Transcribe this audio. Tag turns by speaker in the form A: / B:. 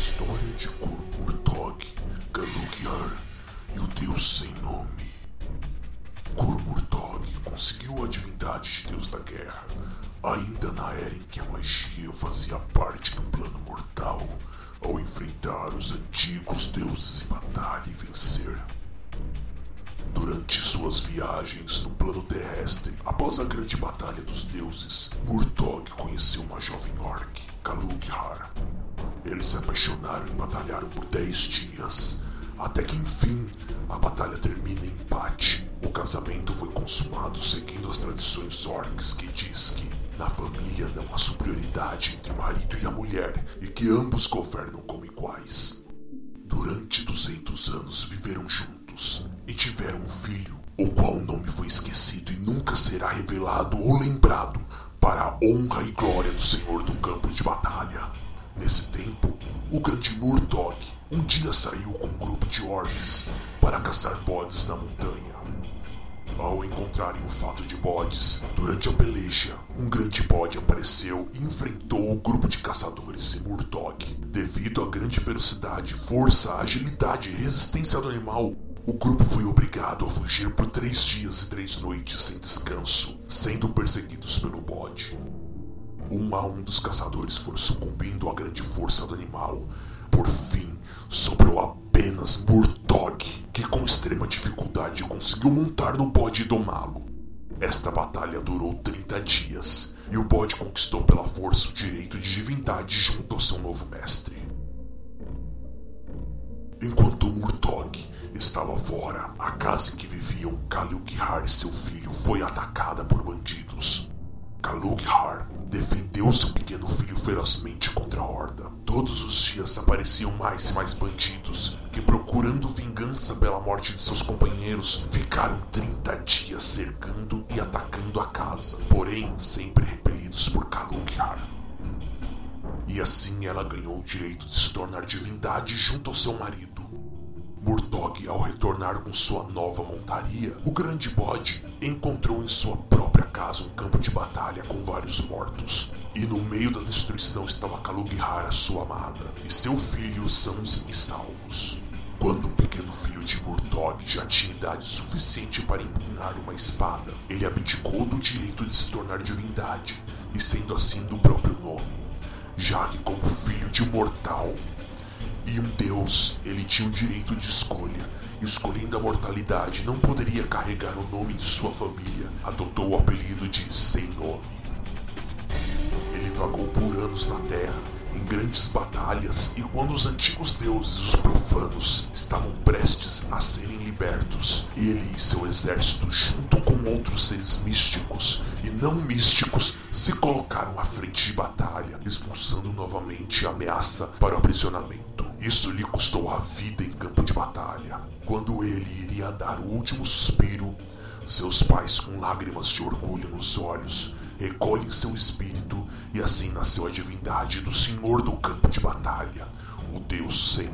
A: história de Kurmurtog, Galugyar e o Deus Sem Nome. Kurmurtog conseguiu a divindade de Deus da Guerra, ainda na era em que a magia fazia parte do plano mortal, ao enfrentar os antigos deuses em batalha e vencer. Durante suas viagens no plano terrestre, após a grande batalha dos deuses, Murtog conheceu uma jovem orc, Kalughar. Eles se apaixonaram e batalharam por dez dias, até que enfim a batalha termina em empate. O casamento foi consumado seguindo as tradições orcs que diz que na família não há superioridade entre o marido e a mulher e que ambos governam como iguais. Durante 200 anos viveram juntos e tiveram um filho, o qual o nome foi esquecido e nunca será revelado ou lembrado para a honra e glória do Senhor do campo de batalha. Nesse tempo, o grande Murtog um dia saiu com um grupo de orcs para caçar bodes na montanha. Ao encontrarem um fato de bodes, durante a peleja, um grande bode apareceu e enfrentou o grupo de caçadores e Murtog. Devido à grande velocidade, força, agilidade e resistência do animal, o grupo foi obrigado a fugir por três dias e três noites sem descanso, sendo perseguidos pelo bode. Um a um dos caçadores foram sucumbindo à grande força do animal. Por fim, sobrou apenas Murtog, que com extrema dificuldade conseguiu montar no bode e domá-lo. Esta batalha durou 30 dias, e o bode conquistou pela força o direito de divindade junto ao seu novo mestre. Enquanto Murtog estava fora, a casa em que viviam Kalughar e seu filho foi atacada por bandidos. Kalughar defendeu seu pequeno filho ferozmente contra a horda. Todos os dias apareciam mais e mais bandidos que, procurando vingança pela morte de seus companheiros, ficaram 30 dias cercando e atacando a casa, porém sempre repelidos por Kalughar. E assim ela ganhou o direito de se tornar divindade junto ao seu marido. Murtog, ao retornar com sua nova montaria, o grande bode encontrou em sua própria casa um campo de batalha com vários mortos. E no meio da destruição estava Kalughar, sua amada, e seu filho sãos e salvos. Quando o pequeno filho de Murtog já tinha idade suficiente para empunhar uma espada, ele abdicou do direito de se tornar divindade, e sendo assim do próprio nome, já que como filho de mortal, e um deus, ele tinha o direito de escolha. Escolhendo a mortalidade, não poderia carregar o nome de sua família. Adotou o apelido de Sem Nome. Ele vagou por anos na Terra, em grandes batalhas, e quando os antigos deuses, os profanos, estavam prestes a serem libertos, ele e seu exército, junto com outros seres místicos e não místicos, se colocaram à frente de batalha, expulsando novamente a ameaça para o aprisionamento. Isso lhe custou a vida em campo de batalha. Quando ele iria dar o último suspiro, seus pais, com lágrimas de orgulho nos olhos, recolhem seu espírito e assim nasceu a divindade do Senhor do campo de batalha, o Deus nome.